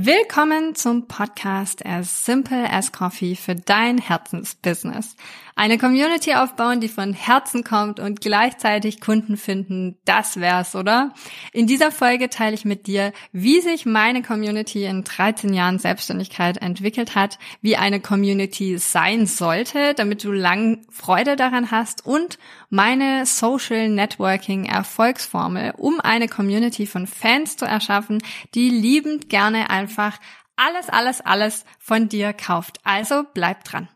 Willkommen zum Podcast As Simple as Coffee für dein Herzensbusiness. Eine Community aufbauen, die von Herzen kommt und gleichzeitig Kunden finden, das wär's, oder? In dieser Folge teile ich mit dir, wie sich meine Community in 13 Jahren Selbstständigkeit entwickelt hat, wie eine Community sein sollte, damit du lang Freude daran hast und meine Social Networking Erfolgsformel, um eine Community von Fans zu erschaffen, die liebend gerne einfach alles, alles, alles von dir kauft. Also bleib dran.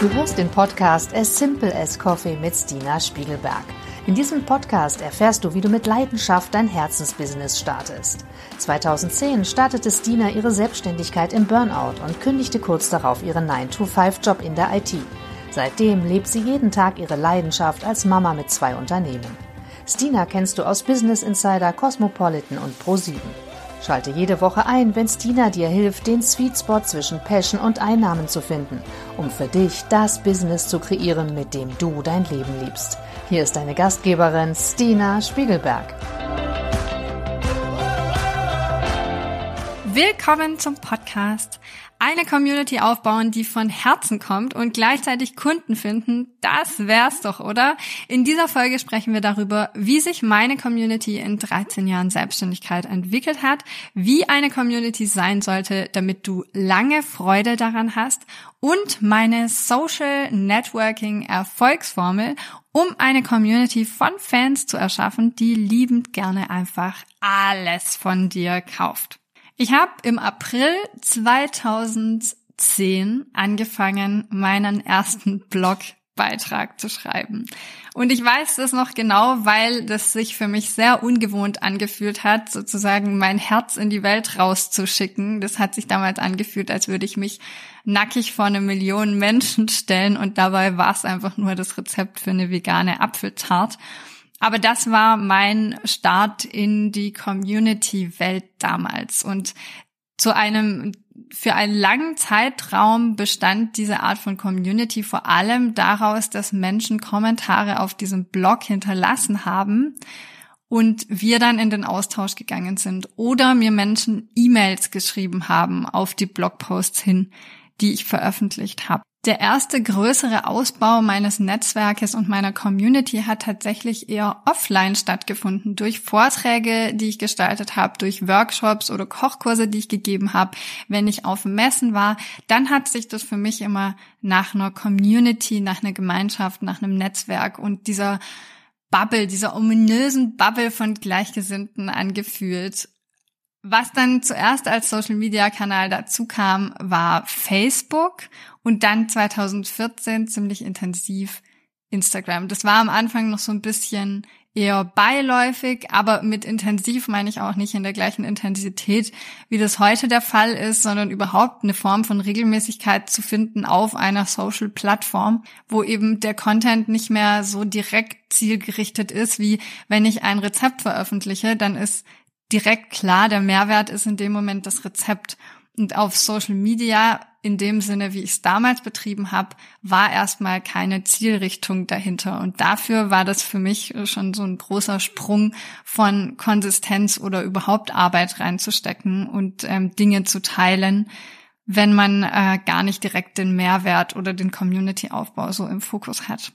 Du hörst den Podcast As Simple as Coffee mit Stina Spiegelberg. In diesem Podcast erfährst du, wie du mit Leidenschaft dein Herzensbusiness startest. 2010 startete Stina ihre Selbstständigkeit im Burnout und kündigte kurz darauf ihren 9-to-5-Job in der IT. Seitdem lebt sie jeden Tag ihre Leidenschaft als Mama mit zwei Unternehmen. Stina kennst du aus Business Insider, Cosmopolitan und Pro7. Schalte jede Woche ein, wenn Stina dir hilft, den Sweet Spot zwischen Passion und Einnahmen zu finden, um für dich das Business zu kreieren, mit dem du dein Leben liebst. Hier ist deine Gastgeberin Stina Spiegelberg. Willkommen zum Podcast eine Community aufbauen, die von Herzen kommt und gleichzeitig Kunden finden, das wär's doch, oder? In dieser Folge sprechen wir darüber, wie sich meine Community in 13 Jahren Selbstständigkeit entwickelt hat, wie eine Community sein sollte, damit du lange Freude daran hast und meine Social Networking Erfolgsformel, um eine Community von Fans zu erschaffen, die liebend gerne einfach alles von dir kauft. Ich habe im April 2010 angefangen, meinen ersten Blogbeitrag zu schreiben. Und ich weiß das noch genau, weil das sich für mich sehr ungewohnt angefühlt hat, sozusagen mein Herz in die Welt rauszuschicken. Das hat sich damals angefühlt, als würde ich mich nackig vor eine Million Menschen stellen und dabei war es einfach nur das Rezept für eine vegane Apfeltart. Aber das war mein Start in die Community-Welt damals. Und zu einem, für einen langen Zeitraum bestand diese Art von Community vor allem daraus, dass Menschen Kommentare auf diesem Blog hinterlassen haben und wir dann in den Austausch gegangen sind oder mir Menschen E-Mails geschrieben haben auf die Blogposts hin, die ich veröffentlicht habe. Der erste größere Ausbau meines Netzwerkes und meiner Community hat tatsächlich eher offline stattgefunden, durch Vorträge, die ich gestaltet habe, durch Workshops oder Kochkurse, die ich gegeben habe. Wenn ich auf Messen war, dann hat sich das für mich immer nach einer Community, nach einer Gemeinschaft, nach einem Netzwerk und dieser Bubble, dieser ominösen Bubble von Gleichgesinnten angefühlt. Was dann zuerst als Social Media Kanal dazu kam, war Facebook und dann 2014 ziemlich intensiv Instagram. Das war am Anfang noch so ein bisschen eher beiläufig, aber mit intensiv meine ich auch nicht in der gleichen Intensität, wie das heute der Fall ist, sondern überhaupt eine Form von Regelmäßigkeit zu finden auf einer Social-Plattform, wo eben der Content nicht mehr so direkt zielgerichtet ist, wie wenn ich ein Rezept veröffentliche, dann ist direkt klar, der Mehrwert ist in dem Moment das Rezept. Und auf Social Media, in dem Sinne, wie ich es damals betrieben habe, war erstmal keine Zielrichtung dahinter. Und dafür war das für mich schon so ein großer Sprung von Konsistenz oder überhaupt Arbeit reinzustecken und ähm, Dinge zu teilen, wenn man äh, gar nicht direkt den Mehrwert oder den Community-Aufbau so im Fokus hat.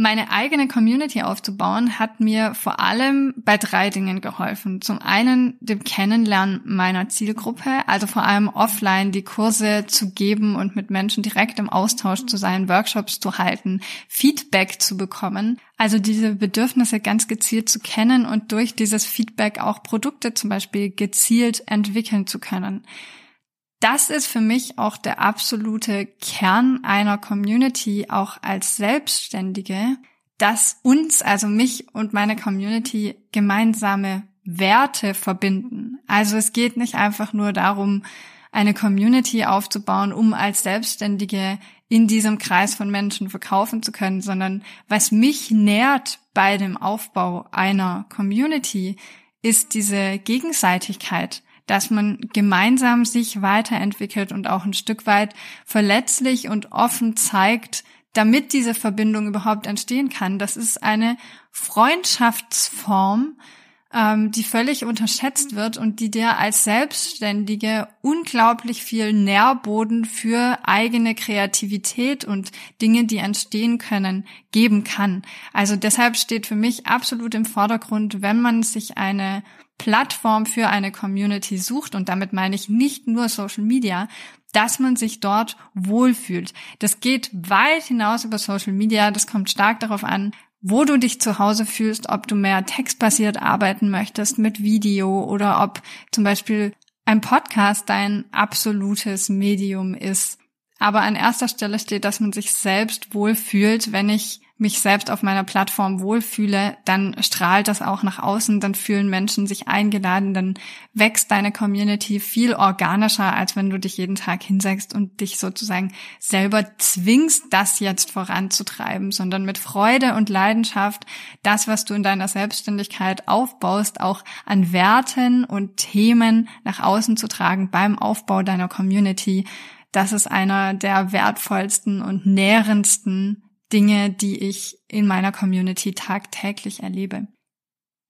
Meine eigene Community aufzubauen hat mir vor allem bei drei Dingen geholfen. Zum einen dem Kennenlernen meiner Zielgruppe, also vor allem offline die Kurse zu geben und mit Menschen direkt im Austausch zu sein, Workshops zu halten, Feedback zu bekommen. Also diese Bedürfnisse ganz gezielt zu kennen und durch dieses Feedback auch Produkte zum Beispiel gezielt entwickeln zu können das ist für mich auch der absolute Kern einer Community, auch als Selbstständige, dass uns, also mich und meine Community, gemeinsame Werte verbinden. Also es geht nicht einfach nur darum, eine Community aufzubauen, um als Selbstständige in diesem Kreis von Menschen verkaufen zu können, sondern was mich nährt bei dem Aufbau einer Community, ist diese Gegenseitigkeit dass man gemeinsam sich weiterentwickelt und auch ein Stück weit verletzlich und offen zeigt, damit diese Verbindung überhaupt entstehen kann. Das ist eine Freundschaftsform, ähm, die völlig unterschätzt wird und die dir als Selbstständige unglaublich viel Nährboden für eigene Kreativität und Dinge, die entstehen können, geben kann. Also deshalb steht für mich absolut im Vordergrund, wenn man sich eine Plattform für eine Community sucht, und damit meine ich nicht nur Social Media, dass man sich dort wohlfühlt. Das geht weit hinaus über Social Media. Das kommt stark darauf an, wo du dich zu Hause fühlst, ob du mehr textbasiert arbeiten möchtest mit Video oder ob zum Beispiel ein Podcast dein absolutes Medium ist. Aber an erster Stelle steht, dass man sich selbst wohlfühlt. Wenn ich mich selbst auf meiner Plattform wohlfühle, dann strahlt das auch nach außen, dann fühlen Menschen sich eingeladen, dann wächst deine Community viel organischer, als wenn du dich jeden Tag hinsetzt und dich sozusagen selber zwingst, das jetzt voranzutreiben, sondern mit Freude und Leidenschaft das, was du in deiner Selbstständigkeit aufbaust, auch an Werten und Themen nach außen zu tragen beim Aufbau deiner Community. Das ist einer der wertvollsten und nährendsten Dinge, die ich in meiner Community tagtäglich erlebe.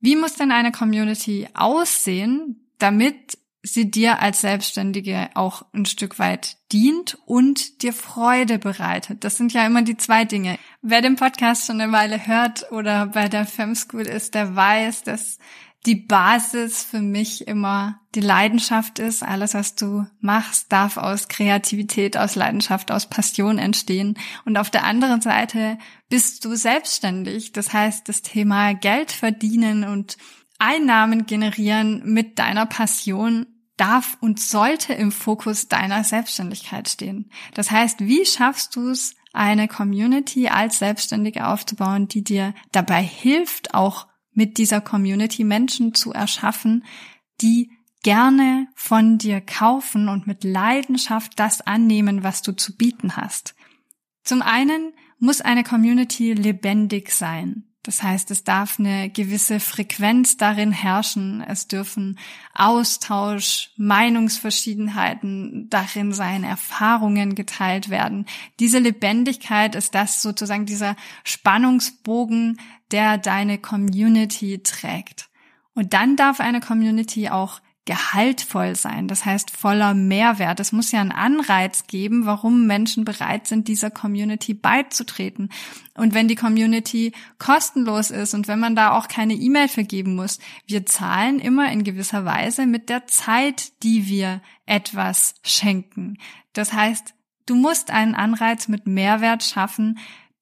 Wie muss denn eine Community aussehen, damit sie dir als Selbstständige auch ein Stück weit dient und dir Freude bereitet. Das sind ja immer die zwei Dinge. Wer den Podcast schon eine Weile hört oder bei der Fem School ist, der weiß, dass die Basis für mich immer die Leidenschaft ist. Alles, was du machst, darf aus Kreativität, aus Leidenschaft, aus Passion entstehen. Und auf der anderen Seite bist du selbstständig. Das heißt, das Thema Geld verdienen und Einnahmen generieren mit deiner Passion darf und sollte im Fokus deiner Selbstständigkeit stehen. Das heißt, wie schaffst du es, eine Community als Selbstständige aufzubauen, die dir dabei hilft, auch mit dieser Community Menschen zu erschaffen, die gerne von dir kaufen und mit Leidenschaft das annehmen, was du zu bieten hast. Zum einen muss eine Community lebendig sein. Das heißt, es darf eine gewisse Frequenz darin herrschen. Es dürfen Austausch, Meinungsverschiedenheiten darin sein, Erfahrungen geteilt werden. Diese Lebendigkeit ist das sozusagen dieser Spannungsbogen, der deine Community trägt. Und dann darf eine Community auch gehaltvoll sein, das heißt voller Mehrwert. Es muss ja einen Anreiz geben, warum Menschen bereit sind, dieser Community beizutreten. Und wenn die Community kostenlos ist und wenn man da auch keine E-Mail vergeben muss, wir zahlen immer in gewisser Weise mit der Zeit, die wir etwas schenken. Das heißt, du musst einen Anreiz mit Mehrwert schaffen,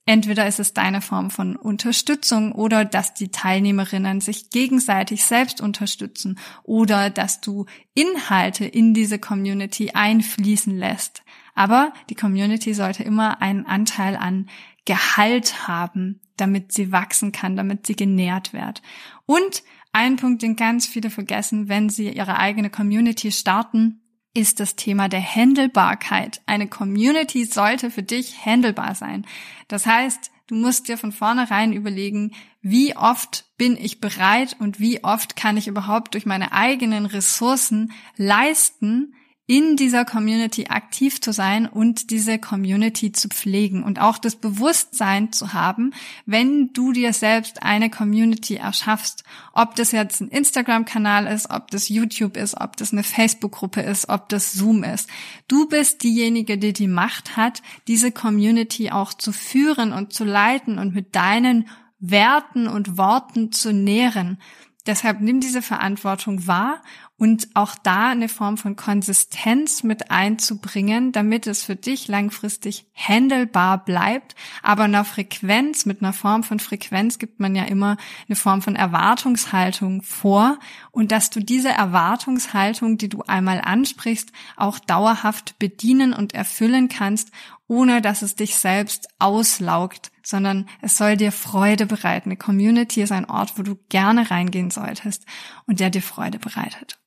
Entweder ist es deine Form von Unterstützung oder dass die Teilnehmerinnen sich gegenseitig selbst unterstützen oder dass du Inhalte in diese Community einfließen lässt. Aber die Community sollte immer einen Anteil an Gehalt haben, damit sie wachsen kann, damit sie genährt wird. Und ein Punkt, den ganz viele vergessen, wenn sie ihre eigene Community starten, ist das Thema der Handelbarkeit. Eine Community sollte für dich handelbar sein. Das heißt, du musst dir von vornherein überlegen, wie oft bin ich bereit und wie oft kann ich überhaupt durch meine eigenen Ressourcen leisten, in dieser Community aktiv zu sein und diese Community zu pflegen und auch das Bewusstsein zu haben, wenn du dir selbst eine Community erschaffst, ob das jetzt ein Instagram-Kanal ist, ob das YouTube ist, ob das eine Facebook-Gruppe ist, ob das Zoom ist. Du bist diejenige, die die Macht hat, diese Community auch zu führen und zu leiten und mit deinen Werten und Worten zu nähren. Deshalb nimm diese Verantwortung wahr und auch da eine Form von Konsistenz mit einzubringen, damit es für dich langfristig handelbar bleibt. Aber einer Frequenz, mit einer Form von Frequenz gibt man ja immer eine Form von Erwartungshaltung vor und dass du diese Erwartungshaltung, die du einmal ansprichst, auch dauerhaft bedienen und erfüllen kannst, ohne dass es dich selbst auslaugt sondern es soll dir Freude bereiten. Eine Community ist ein Ort, wo du gerne reingehen solltest und der dir Freude bereitet.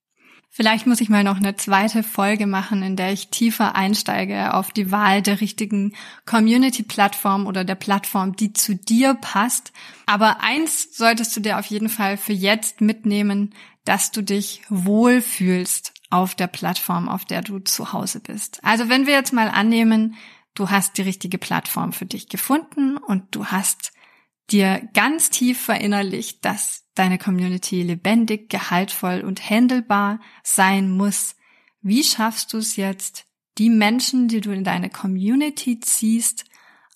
Vielleicht muss ich mal noch eine zweite Folge machen, in der ich tiefer einsteige auf die Wahl der richtigen Community-Plattform oder der Plattform, die zu dir passt. Aber eins solltest du dir auf jeden Fall für jetzt mitnehmen, dass du dich wohlfühlst auf der Plattform, auf der du zu Hause bist. Also wenn wir jetzt mal annehmen, du hast die richtige Plattform für dich gefunden und du hast dir ganz tief verinnerlicht, dass deine Community lebendig, gehaltvoll und handelbar sein muss. Wie schaffst du es jetzt, die Menschen, die du in deine Community ziehst,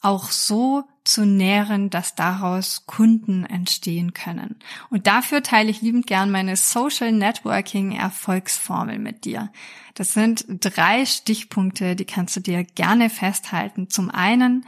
auch so zu nähren, dass daraus Kunden entstehen können. Und dafür teile ich liebend gern meine Social Networking Erfolgsformel mit dir. Das sind drei Stichpunkte, die kannst du dir gerne festhalten. Zum einen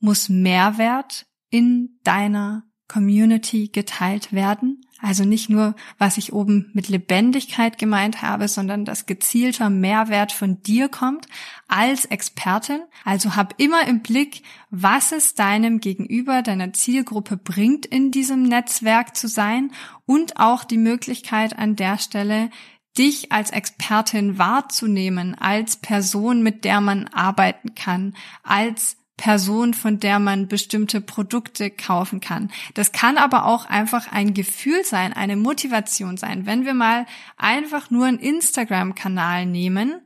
muss Mehrwert in deiner Community geteilt werden. Also nicht nur, was ich oben mit Lebendigkeit gemeint habe, sondern dass gezielter Mehrwert von dir kommt als Expertin. Also hab immer im Blick, was es deinem Gegenüber, deiner Zielgruppe bringt, in diesem Netzwerk zu sein und auch die Möglichkeit an der Stelle, dich als Expertin wahrzunehmen, als Person, mit der man arbeiten kann, als Person, von der man bestimmte Produkte kaufen kann. Das kann aber auch einfach ein Gefühl sein, eine Motivation sein. Wenn wir mal einfach nur einen Instagram-Kanal nehmen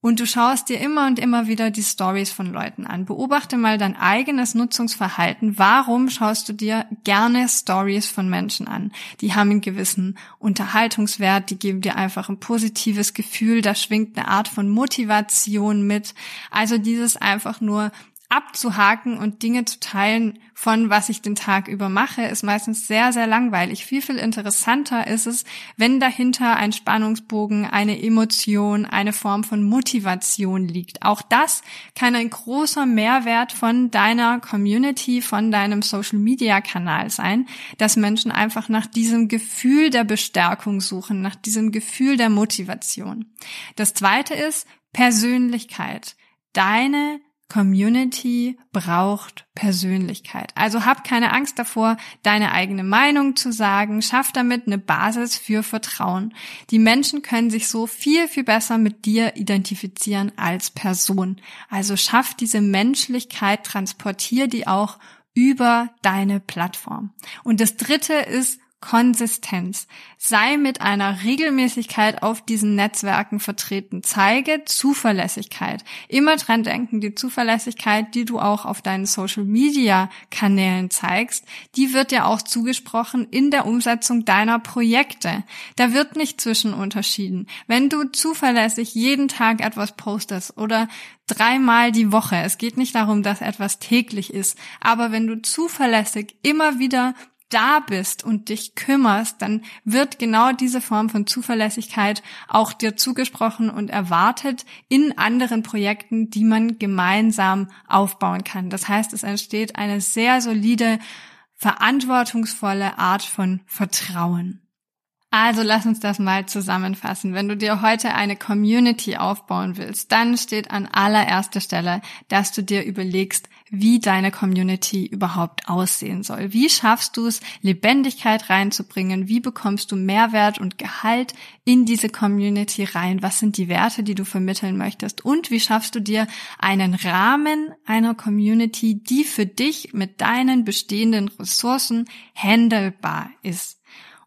und du schaust dir immer und immer wieder die Stories von Leuten an. Beobachte mal dein eigenes Nutzungsverhalten. Warum schaust du dir gerne Stories von Menschen an? Die haben einen gewissen Unterhaltungswert, die geben dir einfach ein positives Gefühl, da schwingt eine Art von Motivation mit. Also dieses einfach nur abzuhaken und Dinge zu teilen von was ich den Tag über mache, ist meistens sehr, sehr langweilig. Viel, viel interessanter ist es, wenn dahinter ein Spannungsbogen, eine Emotion, eine Form von Motivation liegt. Auch das kann ein großer Mehrwert von deiner Community, von deinem Social Media Kanal sein, dass Menschen einfach nach diesem Gefühl der Bestärkung suchen, nach diesem Gefühl der Motivation. Das zweite ist Persönlichkeit. Deine Community braucht Persönlichkeit. Also hab keine Angst davor, deine eigene Meinung zu sagen. Schaff damit eine Basis für Vertrauen. Die Menschen können sich so viel, viel besser mit dir identifizieren als Person. Also schaff diese Menschlichkeit, transportier die auch über deine Plattform. Und das dritte ist Konsistenz. Sei mit einer Regelmäßigkeit auf diesen Netzwerken vertreten. Zeige Zuverlässigkeit. Immer dran denken, die Zuverlässigkeit, die du auch auf deinen Social Media Kanälen zeigst, die wird dir auch zugesprochen in der Umsetzung deiner Projekte. Da wird nicht zwischen unterschieden. Wenn du zuverlässig jeden Tag etwas postest oder dreimal die Woche, es geht nicht darum, dass etwas täglich ist, aber wenn du zuverlässig immer wieder da bist und dich kümmerst, dann wird genau diese Form von Zuverlässigkeit auch dir zugesprochen und erwartet in anderen Projekten, die man gemeinsam aufbauen kann. Das heißt, es entsteht eine sehr solide, verantwortungsvolle Art von Vertrauen. Also lass uns das mal zusammenfassen. Wenn du dir heute eine Community aufbauen willst, dann steht an allererster Stelle, dass du dir überlegst, wie deine Community überhaupt aussehen soll. Wie schaffst du es, Lebendigkeit reinzubringen? Wie bekommst du Mehrwert und Gehalt in diese Community rein? Was sind die Werte, die du vermitteln möchtest? Und wie schaffst du dir einen Rahmen einer Community, die für dich mit deinen bestehenden Ressourcen handelbar ist?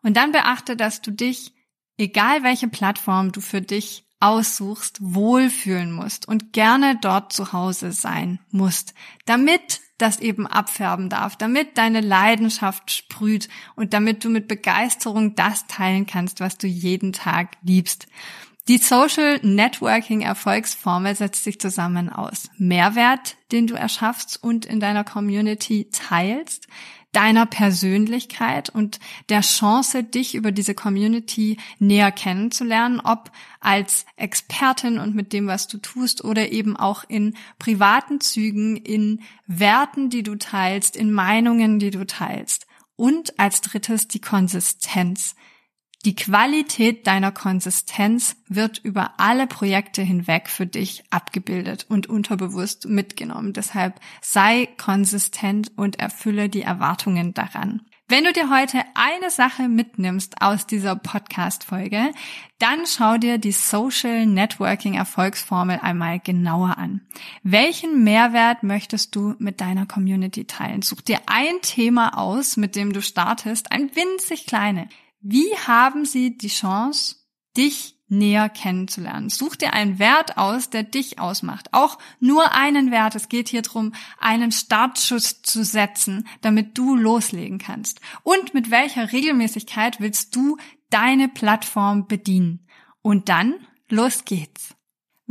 Und dann beachte, dass du dich, egal welche Plattform du für dich aussuchst, wohlfühlen musst und gerne dort zu Hause sein musst, damit das eben abfärben darf, damit deine Leidenschaft sprüht und damit du mit Begeisterung das teilen kannst, was du jeden Tag liebst. Die Social Networking Erfolgsformel setzt sich zusammen aus Mehrwert, den du erschaffst und in deiner Community teilst, deiner Persönlichkeit und der Chance, dich über diese Community näher kennenzulernen, ob als Expertin und mit dem, was du tust oder eben auch in privaten Zügen, in Werten, die du teilst, in Meinungen, die du teilst. Und als drittes die Konsistenz. Die Qualität deiner Konsistenz wird über alle Projekte hinweg für dich abgebildet und unterbewusst mitgenommen. Deshalb sei konsistent und erfülle die Erwartungen daran. Wenn du dir heute eine Sache mitnimmst aus dieser Podcast-Folge, dann schau dir die Social Networking Erfolgsformel einmal genauer an. Welchen Mehrwert möchtest du mit deiner Community teilen? Such dir ein Thema aus, mit dem du startest, ein winzig kleine. Wie haben Sie die Chance, dich näher kennenzulernen. Such dir einen Wert aus, der dich ausmacht. Auch nur einen Wert. Es geht hier darum, einen Startschuss zu setzen, damit du loslegen kannst. Und mit welcher Regelmäßigkeit willst du deine Plattform bedienen? Und dann, los geht's.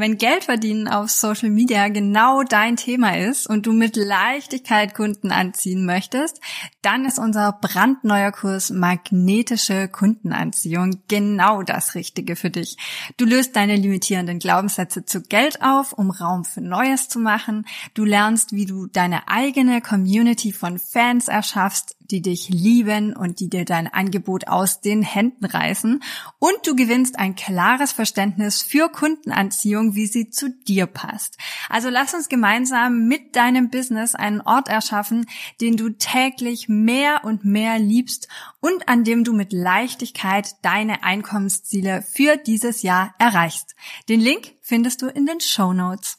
Wenn Geld verdienen auf Social Media genau dein Thema ist und du mit Leichtigkeit Kunden anziehen möchtest, dann ist unser brandneuer Kurs Magnetische Kundenanziehung genau das Richtige für dich. Du löst deine limitierenden Glaubenssätze zu Geld auf, um Raum für Neues zu machen. Du lernst, wie du deine eigene Community von Fans erschaffst, die dich lieben und die dir dein Angebot aus den Händen reißen. Und du gewinnst ein klares Verständnis für Kundenanziehung, wie sie zu dir passt. Also lass uns gemeinsam mit deinem Business einen Ort erschaffen, den du täglich mehr und mehr liebst und an dem du mit Leichtigkeit deine Einkommensziele für dieses Jahr erreichst. Den Link findest du in den Show Notes.